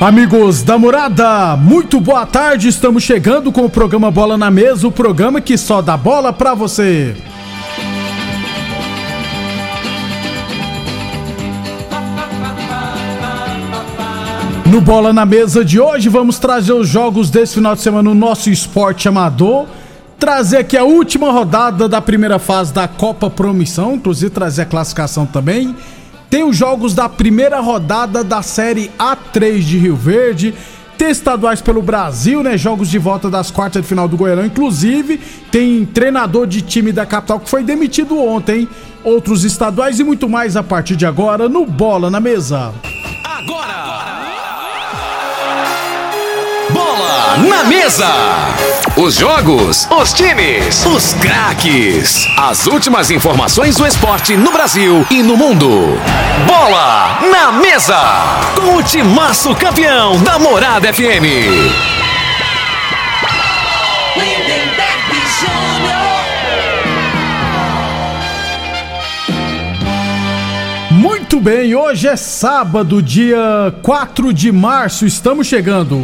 Amigos da morada, muito boa tarde. Estamos chegando com o programa Bola na Mesa o programa que só dá bola pra você. No Bola na Mesa de hoje, vamos trazer os jogos desse final de semana no nosso esporte amador. Trazer aqui a última rodada da primeira fase da Copa Promissão, inclusive trazer a classificação também. Tem os jogos da primeira rodada da Série A3 de Rio Verde. Tem estaduais pelo Brasil, né? Jogos de volta das quartas de final do Goiânia. Inclusive, tem treinador de time da capital que foi demitido ontem. Outros estaduais e muito mais a partir de agora no Bola na Mesa. Agora! Bola na Mesa! Os jogos, os times, os craques. As últimas informações do esporte no Brasil e no mundo. Bola na Mesa! Com o timaço campeão da Morada FM. Muito bem, hoje é sábado, dia 4 de março, estamos chegando.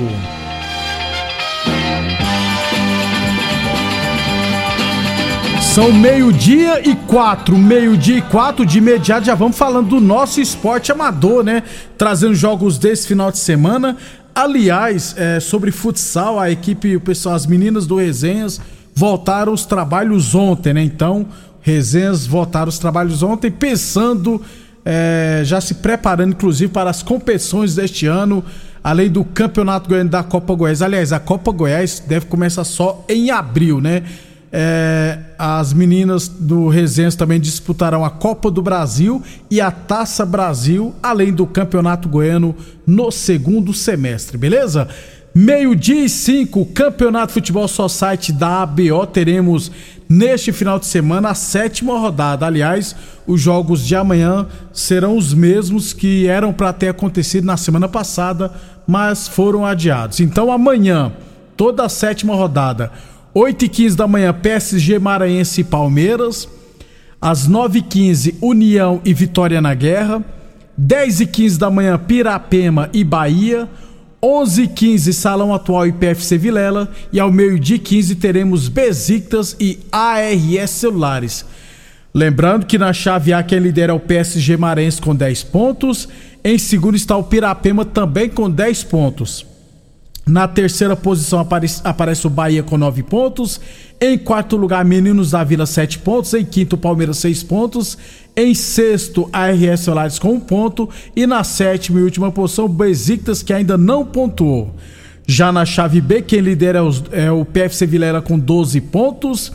São meio-dia e quatro, meio-dia e quatro, de imediato já vamos falando do nosso esporte amador, né? Trazendo jogos desse final de semana. Aliás, é, sobre futsal, a equipe, o pessoal, as meninas do Resenhas voltaram os trabalhos ontem, né? Então, Resenhas voltaram os trabalhos ontem, pensando, é, já se preparando, inclusive, para as competições deste ano, além do Campeonato Goiano da Copa Goiás. Aliás, a Copa Goiás deve começar só em abril, né? É, as meninas do Resenhas também disputarão a Copa do Brasil e a Taça Brasil, além do Campeonato Goiano no segundo semestre, beleza? Meio-dia e cinco, Campeonato Futebol Society da ABO. Teremos neste final de semana a sétima rodada. Aliás, os jogos de amanhã serão os mesmos que eram para ter acontecido na semana passada, mas foram adiados. Então, amanhã, toda a sétima rodada 8 e 15 da manhã, PSG Maranhense e Palmeiras. Às 9 e 15 União e Vitória na Guerra. 10 e 15 da manhã, Pirapema e Bahia. 11 e 15 Salão Atual e PFC Vilela. E ao meio-dia 15 teremos Besiktas e ARS Celulares. Lembrando que na chave A quem lidera é o PSG Maranhense com 10 pontos. Em segundo está o Pirapema também com 10 pontos. Na terceira posição aparece, aparece, o Bahia com 9 pontos. Em quarto lugar, Meninos da Vila, 7 pontos. Em quinto, Palmeiras, 6 pontos. Em sexto, ARS Solares com 1 um ponto. E na sétima e última posição, Besiktas, que ainda não pontuou. Já na chave B, quem lidera é, os, é o PFC Vilela com 12 pontos.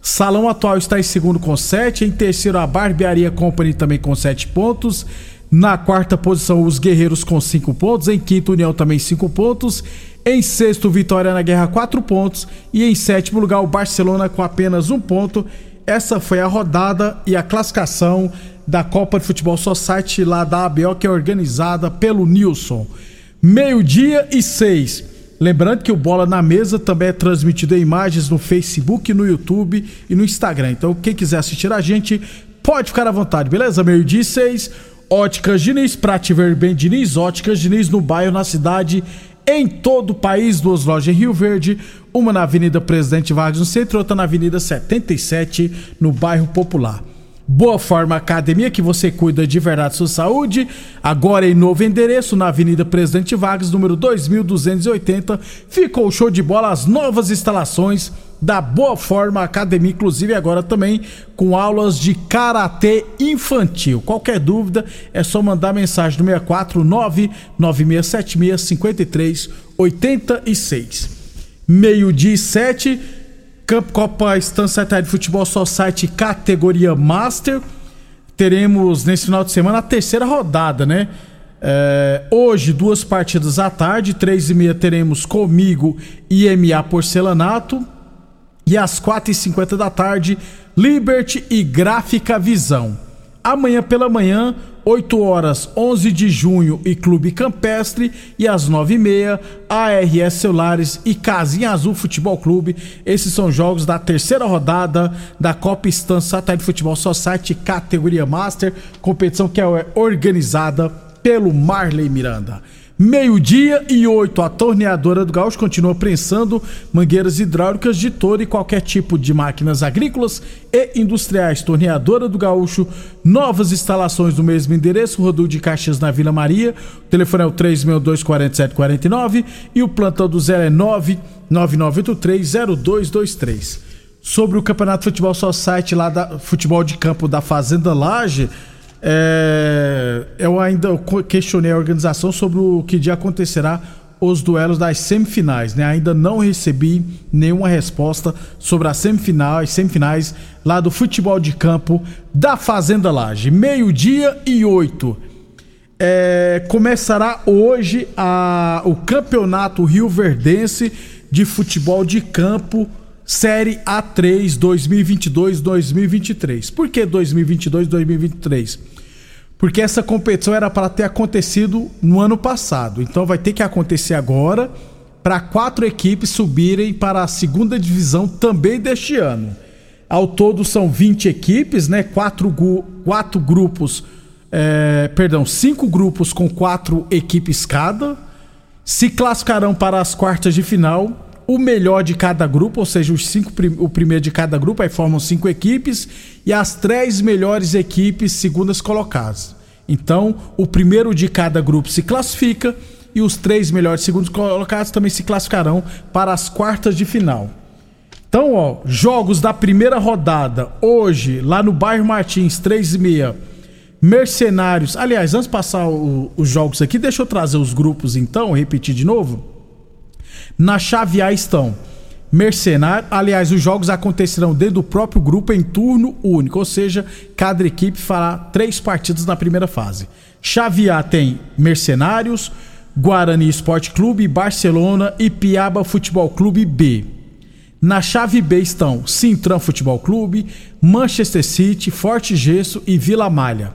Salão Atual está em segundo com 7. Em terceiro, a Barbearia Company também com 7 pontos. Na quarta posição, os Guerreiros com 5 pontos. Em quinto, União também 5 pontos. Em sexto, Vitória na Guerra, 4 pontos. E em sétimo lugar, o Barcelona com apenas um ponto. Essa foi a rodada e a classificação da Copa de Futebol Society lá da ABO, que é organizada pelo Nilson. Meio-dia e seis. Lembrando que o Bola na Mesa também é transmitido em imagens no Facebook, no YouTube e no Instagram. Então, quem quiser assistir a gente, pode ficar à vontade, beleza? Meio-dia e seis. Óticas Diniz, pra te ver bem Diniz, Óticas Diniz no bairro, na cidade, em todo o país, duas lojas em Rio Verde, uma na Avenida Presidente Vargas no centro, outra na Avenida 77, no bairro Popular. Boa Forma Academia, que você cuida de verdade sua saúde. Agora em novo endereço, na Avenida Presidente Vargas, número 2280. Ficou show de bola as novas instalações da Boa Forma Academia, inclusive agora também com aulas de karatê infantil. Qualquer dúvida é só mandar mensagem no 649 9676 5386. Meio-dia e 7. Campo Copa Estância de Futebol só site categoria Master. Teremos nesse final de semana a terceira rodada, né? É, hoje, duas partidas à tarde, três e meia teremos comigo IMA Porcelanato. E às quatro e cinquenta da tarde, Liberty e Gráfica Visão. Amanhã pela manhã, 8 horas 11 de junho e Clube Campestre e às 9h30 ARS Celulares e Casinha Azul Futebol Clube. Esses são jogos da terceira rodada da Copa Stan Satélite Futebol Society categoria Master, competição que é organizada pelo Marley Miranda. Meio-dia e oito, a torneadora do Gaúcho continua prensando mangueiras hidráulicas de todo e qualquer tipo de máquinas agrícolas e industriais. Torneadora do Gaúcho, novas instalações no mesmo endereço, Rodul de Caxias na Vila Maria. O telefone é o 362-4749 e o plantão do zero é 999830223. Sobre o Campeonato Futebol Society lá da Futebol de Campo da Fazenda Laje, é, eu ainda questionei a organização sobre o que dia acontecerá os duelos das semifinais, né? Ainda não recebi nenhuma resposta sobre as semifinais, semifinais lá do futebol de campo da Fazenda Laje. Meio-dia e oito. É, começará hoje a, o Campeonato Rio Verdense de Futebol de Campo Série A3 2022-2023. Por que 2022-2023? Porque essa competição era para ter acontecido no ano passado. Então vai ter que acontecer agora para quatro equipes subirem para a segunda divisão também deste ano. Ao todo são 20 equipes, né? Quatro, quatro grupos, é, perdão, cinco grupos com quatro equipes cada. Se classificarão para as quartas de final o melhor de cada grupo, ou seja, os cinco, o primeiro de cada grupo, aí formam cinco equipes, e as três melhores equipes segundas colocadas. Então, o primeiro de cada grupo se classifica e os três melhores segundos colocados também se classificarão para as quartas de final. Então, ó, jogos da primeira rodada, hoje, lá no bairro Martins, 3 e meia, Mercenários. Aliás, antes de passar o, os jogos aqui, deixa eu trazer os grupos então, repetir de novo. Na chave A estão Mercenário. Aliás, os jogos acontecerão dentro do próprio grupo em turno único, ou seja, cada equipe fará três partidas na primeira fase. Chave A tem Mercenários, Guarani Esporte Clube, Barcelona e Piaba Futebol Clube B. Na chave B estão Sintran Futebol Clube, Manchester City, Forte Gesso e Vila Malha.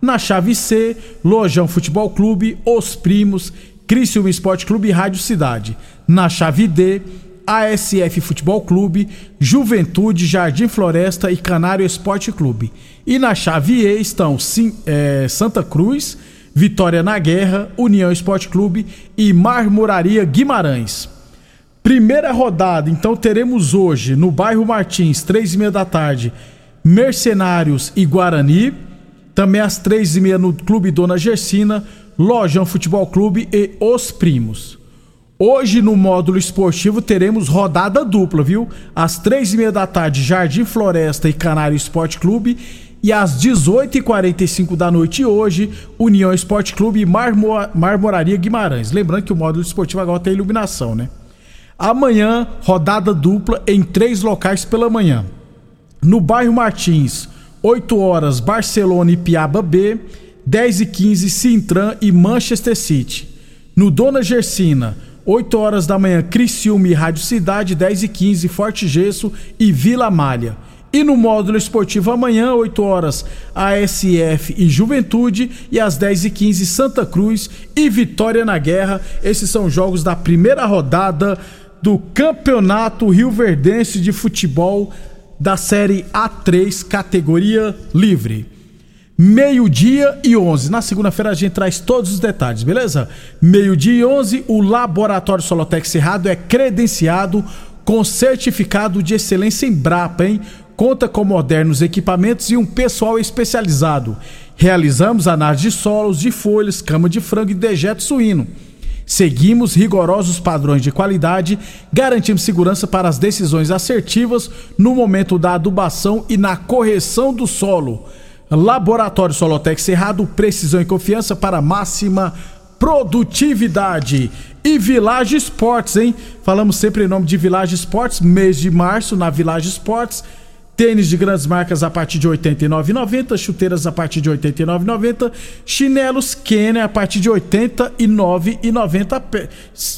Na chave C, Lojão Futebol Clube, Os Primos, Criciúma Esporte Clube e Rádio Cidade. Na chave D, ASF Futebol Clube, Juventude, Jardim Floresta e Canário Esporte Clube. E na chave E estão Sim, é, Santa Cruz, Vitória na Guerra, União Esporte Clube e Marmoraria Guimarães. Primeira rodada, então teremos hoje no bairro Martins, três e meia da tarde, Mercenários e Guarani. Também às três e meia no Clube Dona Gersina, Lojão Futebol Clube e Os Primos. Hoje no módulo esportivo teremos rodada dupla, viu? Às três e meia da tarde, Jardim Floresta e Canário Esporte Clube. E às 18h45 da noite hoje, União Esporte Clube e Marmo Marmoraria Guimarães. Lembrando que o módulo esportivo agora tem iluminação, né? Amanhã, rodada dupla em três locais pela manhã. No bairro Martins, 8 horas, Barcelona e Piaba B. 10 e 15 Sintran e Manchester City. No Dona Gersina, 8 horas da manhã, Criciúma e Rádio Cidade, 10 e 15 Forte Gesso e Vila Malha. E no módulo esportivo amanhã, 8 horas, ASF e Juventude. E às 10 e 15 Santa Cruz e Vitória na Guerra. Esses são jogos da primeira rodada do Campeonato Rio Verdense de Futebol da Série A3, categoria livre meio-dia e 11. Na segunda-feira a gente traz todos os detalhes, beleza? Meio-dia e 11, o Laboratório Solotec Cerrado é credenciado com certificado de excelência em Brapa, hein? conta com modernos equipamentos e um pessoal especializado. Realizamos análise de solos, de folhas, cama de frango e dejeto suíno. Seguimos rigorosos padrões de qualidade, garantimos segurança para as decisões assertivas no momento da adubação e na correção do solo. Laboratório Solotec Cerrado, precisão e confiança para máxima produtividade. E Village Esportes, hein? Falamos sempre em nome de Village Esportes, mês de março na Village Esportes. Tênis de grandes marcas a partir de R$ 89,90, chuteiras a partir de R$ 89,90, chinelos Kenner a partir de R$ 89,90,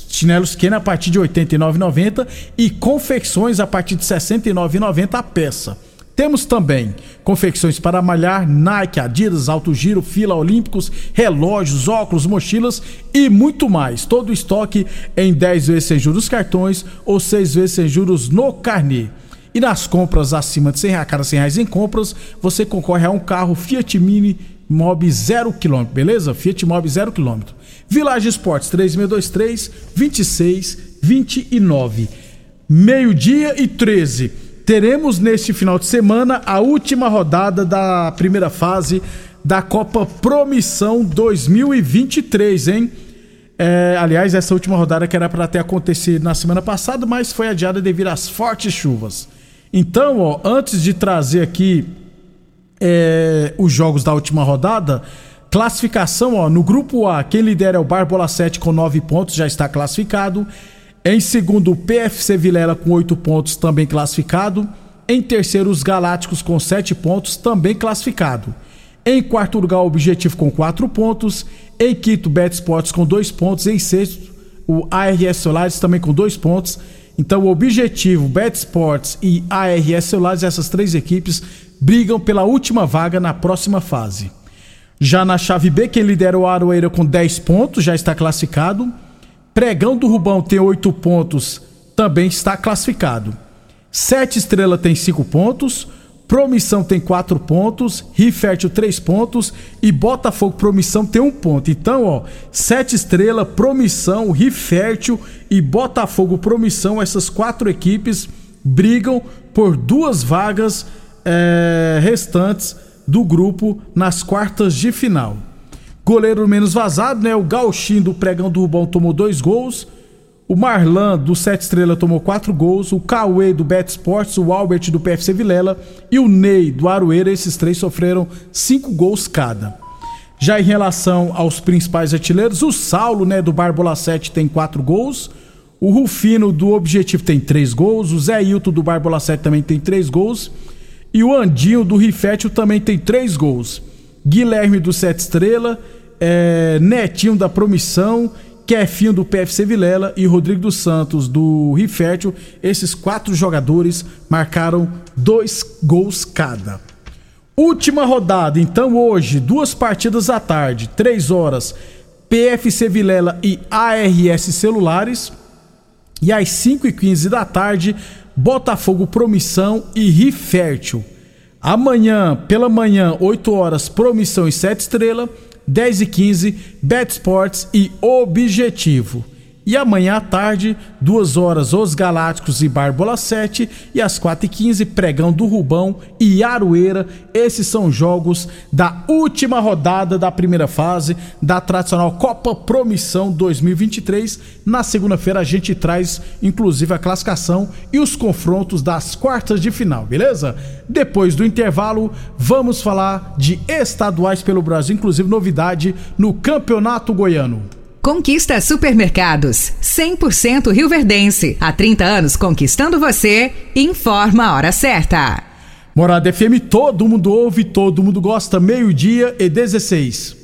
chinelos Kenner a partir de R$ 89,90 e confecções a partir de R$ 69,90 a peça. Temos também confecções para malhar, Nike, Adidas, Alto Giro, Fila Olímpicos, relógios, óculos, mochilas e muito mais. Todo o estoque em 10 vezes sem juros cartões ou 6 vezes sem juros no carnê. E nas compras acima de 100 reais, cada 100 reais em compras, você concorre a um carro Fiat Mini Mob 0 km, beleza? Fiat Mob 0 km. Village Esportes 3623 2629. Meio-dia e 13 teremos neste final de semana a última rodada da primeira fase da Copa Promissão 2023, hein? É, aliás, essa última rodada que era para ter acontecido na semana passada, mas foi adiada devido às fortes chuvas. Então, ó, antes de trazer aqui é, os jogos da última rodada, classificação, ó, no grupo A, quem lidera é o Barbola 7 com 9 pontos, já está classificado. Em segundo, o PFC Vilela com oito pontos, também classificado. Em terceiro, os Galácticos com sete pontos, também classificado. Em quarto lugar, o Objetivo com quatro pontos. Em quinto, Bet Sports com dois pontos. Em sexto, o ARS Solares também com dois pontos. Então, o Objetivo, Bet Sports e ARS Solares, essas três equipes, brigam pela última vaga na próxima fase. Já na chave B, quem lidera o Aroeira com 10 pontos, já está classificado. Pregão do Rubão tem oito pontos, também está classificado. Sete Estrela tem cinco pontos. Promissão tem quatro pontos, Rifértil três pontos e Botafogo Promissão tem um ponto. Então, ó, Sete Estrela, Promissão, Rifértil e Botafogo Promissão, essas quatro equipes brigam por duas vagas é, restantes do grupo nas quartas de final. Goleiro menos vazado, né? O Gauchinho do Pregão do Rubão tomou dois gols. O Marlan do Sete Estrela tomou quatro gols. O Cauê do Bet Sports, o Albert do PFC Vilela e o Ney do Aroeira. Esses três sofreram cinco gols cada. Já em relação aos principais artilheiros, o Saulo, né, do Barbola 7 tem quatro gols. O Rufino do Objetivo tem três gols. O Zé Hilton do Barbola 7 também tem três gols. E o Andinho do Rifétil também tem três gols. Guilherme do Sete Estrela, é, Netinho da Promissão, Kefinho do PFC Vilela e Rodrigo dos Santos do Rifértil. Esses quatro jogadores marcaram dois gols cada. Última rodada, então hoje, duas partidas à tarde, três horas, PFC Vilela e ARS Celulares. E às 5 e 15 da tarde, Botafogo Promissão e Rifértil. Amanhã, pela manhã, 8 horas, Promissão e 7 Estrela. 10 e 15, Bet Sports e Objetivo. E amanhã à tarde, 2 horas, Os Galácticos e Barbola 7. E às 4h15, Pregão do Rubão e Aroeira. Esses são jogos da última rodada da primeira fase da tradicional Copa Promissão 2023. Na segunda-feira, a gente traz, inclusive, a classificação e os confrontos das quartas de final, beleza? Depois do intervalo, vamos falar de estaduais pelo Brasil, inclusive novidade no Campeonato Goiano. Conquista Supermercados, 100% Rio Verdense. Há 30 anos conquistando você. Informa a hora certa. Morada FM, todo mundo ouve, todo mundo gosta. Meio-dia e 16.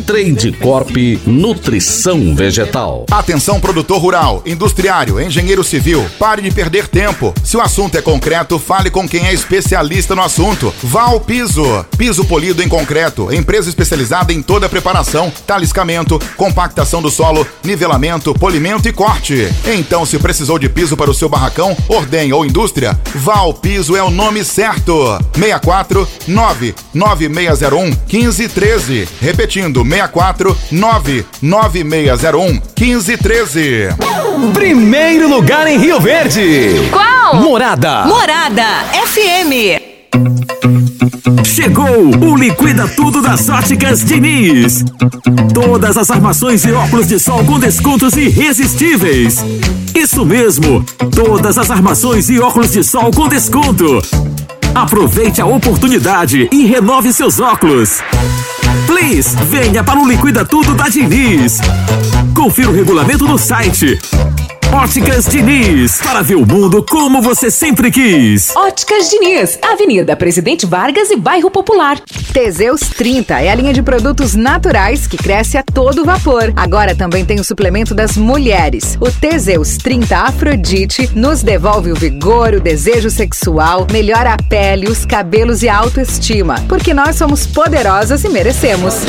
Trade Corp Nutrição Vegetal. Atenção produtor rural, industriário, engenheiro civil, pare de perder tempo. Se o assunto é concreto, fale com quem é especialista no assunto. Val Piso, piso polido em concreto, empresa especializada em toda a preparação, taliscamento, compactação do solo, nivelamento, polimento e corte. Então, se precisou de piso para o seu barracão, ordem ou indústria, Val Piso é o nome certo. 64 99601 1513. Repetindo, 64 99601 1513. Primeiro lugar em Rio Verde. Qual? Morada. Morada FM. Chegou o Liquida Tudo das Óticas Diniz. Todas as armações e óculos de sol com descontos irresistíveis. Isso mesmo, todas as armações e óculos de sol com desconto. Aproveite a oportunidade e renove seus óculos. Please, venha para o Liquida Tudo da Diniz. Confira o regulamento no site Óticas Diniz, para ver o mundo como você sempre quis. Óticas Diniz, Avenida Presidente Vargas e Bairro Popular. Teseus 30 é a linha de produtos naturais que cresce a todo vapor. Agora também tem o suplemento das mulheres. O Teseus 30 Afrodite nos devolve o vigor, o desejo sexual, melhora a pele, os cabelos e a autoestima. Porque nós somos poderosas e merecemos.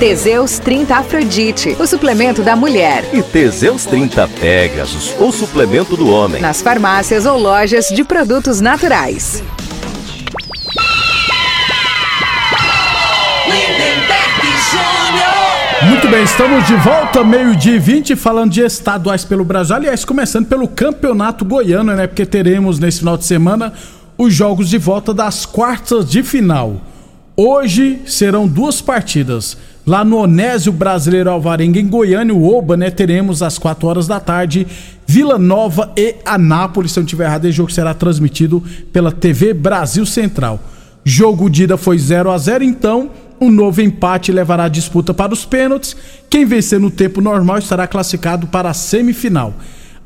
Teseus 30 Afrodite, o suplemento da mulher. E Teseus 30 Pegasus, o suplemento do homem. Nas farmácias ou lojas de produtos naturais. Muito bem, estamos de volta, meio-dia e 20, falando de estaduais pelo Brasil. Aliás, começando pelo Campeonato Goiano, né? Porque teremos nesse final de semana os jogos de volta das quartas de final. Hoje serão duas partidas. Lá no Onésio Brasileiro Alvarenga, em Goiânia, o Oba, né? Teremos às 4 horas da tarde Vila Nova e Anápolis. Se eu não estiver errado, esse jogo será transmitido pela TV Brasil Central. Jogo de ida foi 0 a 0 então um novo empate levará a disputa para os pênaltis. Quem vencer no tempo normal estará classificado para a semifinal.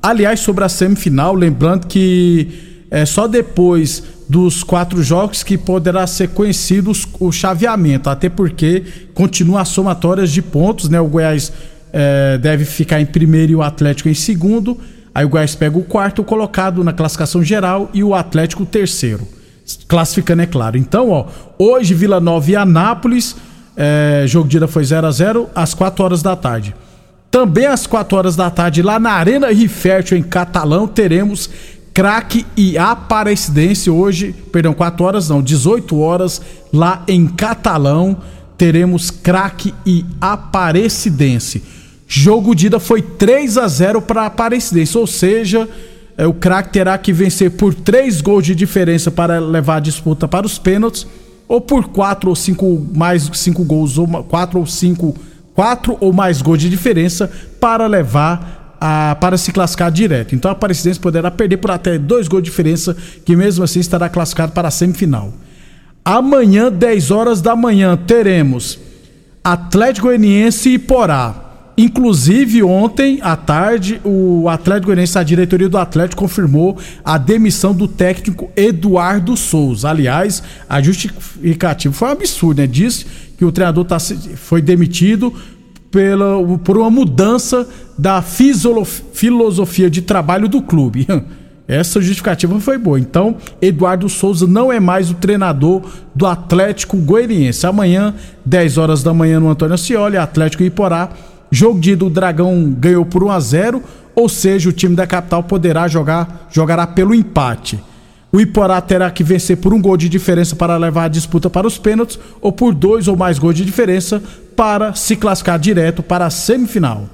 Aliás, sobre a semifinal, lembrando que é só depois dos quatro jogos que poderá ser conhecido o chaveamento, até porque continua as somatórias de pontos, né? O Goiás é, deve ficar em primeiro e o Atlético em segundo. Aí o Goiás pega o quarto colocado na classificação geral e o Atlético o terceiro classificando, é claro. Então, ó, hoje Vila Nova e Anápolis, é, jogo de ida foi 0 a 0 às 4 horas da tarde. Também às 4 horas da tarde, lá na Arena Rifértil, em Catalão, teremos Craque e Aparecidense. Hoje, perdão, 4 horas não, 18 horas, lá em Catalão, teremos Craque e Aparecidense. Jogo de ida foi 3 a 0 para a Aparecidense, ou seja, é, o craque terá que vencer por 3 gols de diferença para levar a disputa para os pênaltis, ou por 4 ou 5 mais 5 gols, ou 4 ou 5, 4 ou mais gols de diferença para levar a, para se classificar direto. Então a Aparecidense poderá perder por até 2 gols de diferença, que mesmo assim estará classificado para a semifinal. Amanhã, 10 horas da manhã, teremos Atlético Goianiense e Porá. Inclusive, ontem à tarde, o Atlético Goianiense, a diretoria do Atlético, confirmou a demissão do técnico Eduardo Souza. Aliás, a justificativa foi um absurdo, né? Diz que o treinador tá, foi demitido pela, por uma mudança da filosofia de trabalho do clube. Essa justificativa foi boa. Então, Eduardo Souza não é mais o treinador do Atlético Goianiense. Amanhã, 10 horas da manhã, no Antônio Ascioli, Atlético Iporá. Jogo de do Dragão ganhou por 1 a 0, ou seja, o time da capital poderá jogar jogará pelo empate. O Iporá terá que vencer por um gol de diferença para levar a disputa para os pênaltis ou por dois ou mais gols de diferença para se classificar direto para a semifinal.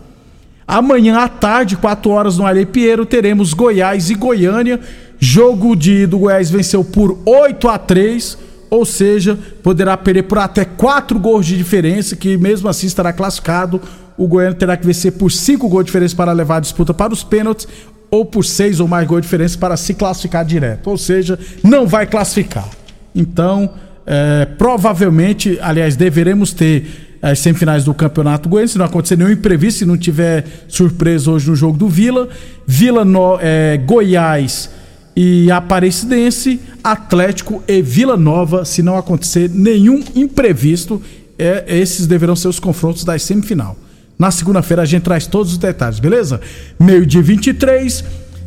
Amanhã à tarde, 4 horas no Alê Pinheiro, teremos Goiás e Goiânia. Jogo de do Goiás venceu por 8 a 3, ou seja, poderá perder por até 4 gols de diferença, que mesmo assim estará classificado. O Goiânia terá que vencer por 5 gols de diferença para levar a disputa para os pênaltis ou por 6 ou mais gols de diferença para se classificar direto. Ou seja, não vai classificar. Então, é, provavelmente, aliás, deveremos ter as semifinais do Campeonato Goiano, se não acontecer nenhum imprevisto, se não tiver surpresa hoje no jogo do Vila. Vila no, é, Goiás e Aparecidense, Atlético e Vila Nova, se não acontecer nenhum imprevisto, é, esses deverão ser os confrontos da semifinal. Na segunda-feira a gente traz todos os detalhes, beleza? Meio-dia 23.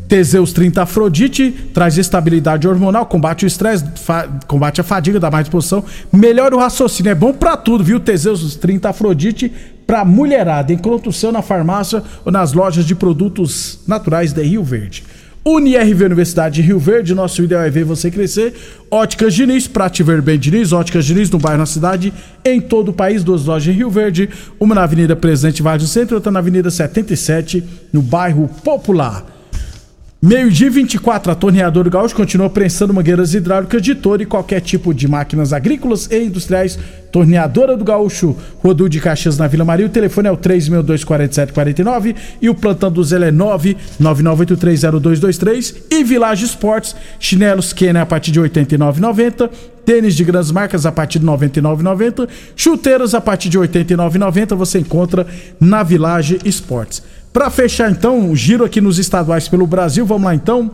Teseus 30 Afrodite traz estabilidade hormonal, combate o estresse, combate a fadiga, dá mais disposição, melhora o raciocínio. É bom para tudo, viu? Teseus 30 Afrodite para mulherada. Encontre o seu na farmácia ou nas lojas de produtos naturais de Rio Verde. UniRV Universidade de Rio Verde, nosso ideal é ver você crescer. Óticas Diniz, pra te ver bem Diniz, Óticas Diniz no bairro, na cidade, em todo o país, duas lojas em Rio Verde, uma na Avenida Presidente Vargas do Centro, outra na Avenida 77, no bairro Popular. Meio-dia 24, a torneadora Gaúcho continua prensando mangueiras hidráulicas de todo e qualquer tipo de máquinas agrícolas e industriais. Torneadora do Gaúcho, Rodul de Caxias na Vila Maria. O telefone é o 3624749 e o plantão do Zé é 999830223. E Village Esportes, chinelos Kenner a partir de R$ 89,90. Tênis de grandes marcas a partir de R$ 99,90. Chuteiras a partir de R$ 89,90. Você encontra na Village Esportes. Para fechar então, o giro aqui nos estaduais pelo Brasil, vamos lá então.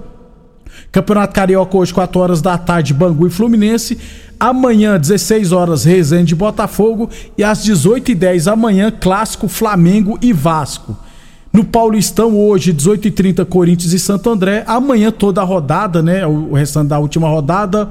Campeonato Carioca hoje, 4 horas da tarde, Bangu e Fluminense. Amanhã, 16 horas, Resende e Botafogo. E às 18h10 amanhã, Clássico Flamengo e Vasco. No Paulistão, hoje, 18h30, Corinthians e Santo André. Amanhã, toda a rodada, né? O restante da última rodada.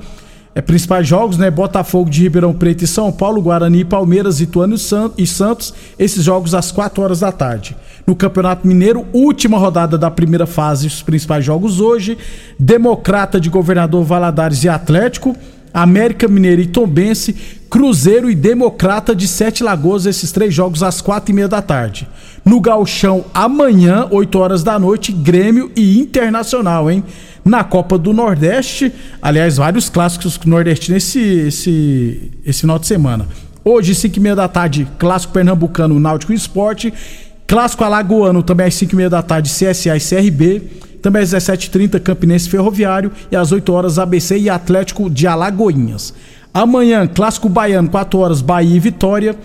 É, principais jogos, né? Botafogo de Ribeirão Preto e São Paulo, Guarani, Palmeiras, Ituano e Santos. Esses jogos às 4 horas da tarde. No Campeonato Mineiro, última rodada da primeira fase, os principais jogos hoje. Democrata de Governador Valadares e Atlético. América Mineiro e Tombense, Cruzeiro e Democrata de Sete Lagoas, esses três jogos às quatro e meia da tarde. No Galchão, amanhã, 8 horas da noite, Grêmio e Internacional, hein? Na Copa do Nordeste. Aliás, vários clássicos nordestinos esse, esse, esse final de semana. Hoje, 5 e meia da tarde, clássico pernambucano, Náutico Esporte. Clássico alagoano, também às 5 e meia da tarde, CSA e CRB. Também às 17h30, Campinense Ferroviário. E às 8 horas, ABC e Atlético de Alagoinhas. Amanhã, clássico baiano, 4 horas, Bahia e Vitória.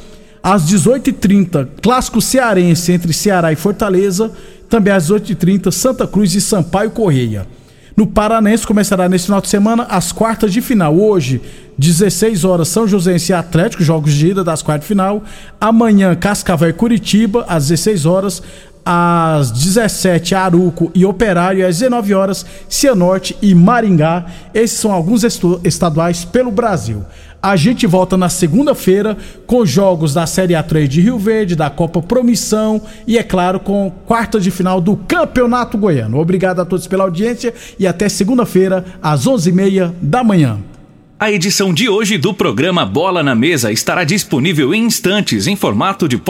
Às 18h30, clássico cearense entre Ceará e Fortaleza. Também às 18h30, Santa Cruz e Sampaio Correia. No Paranense começará nesse final de semana as quartas de final. Hoje, 16 horas, São Joséense e Atlético, jogos de ida das quartas de final. Amanhã, Cascavel e Curitiba, às 16 horas. Às 17 Aruco e Operário, às 19 horas, Cianorte e Maringá. Esses são alguns estaduais pelo Brasil. A gente volta na segunda-feira com jogos da Série A3 de Rio Verde, da Copa Promissão e, é claro, com quarta de final do Campeonato Goiano. Obrigado a todos pela audiência e até segunda-feira, às 11h30 da manhã. A edição de hoje do programa Bola na Mesa estará disponível em instantes em formato de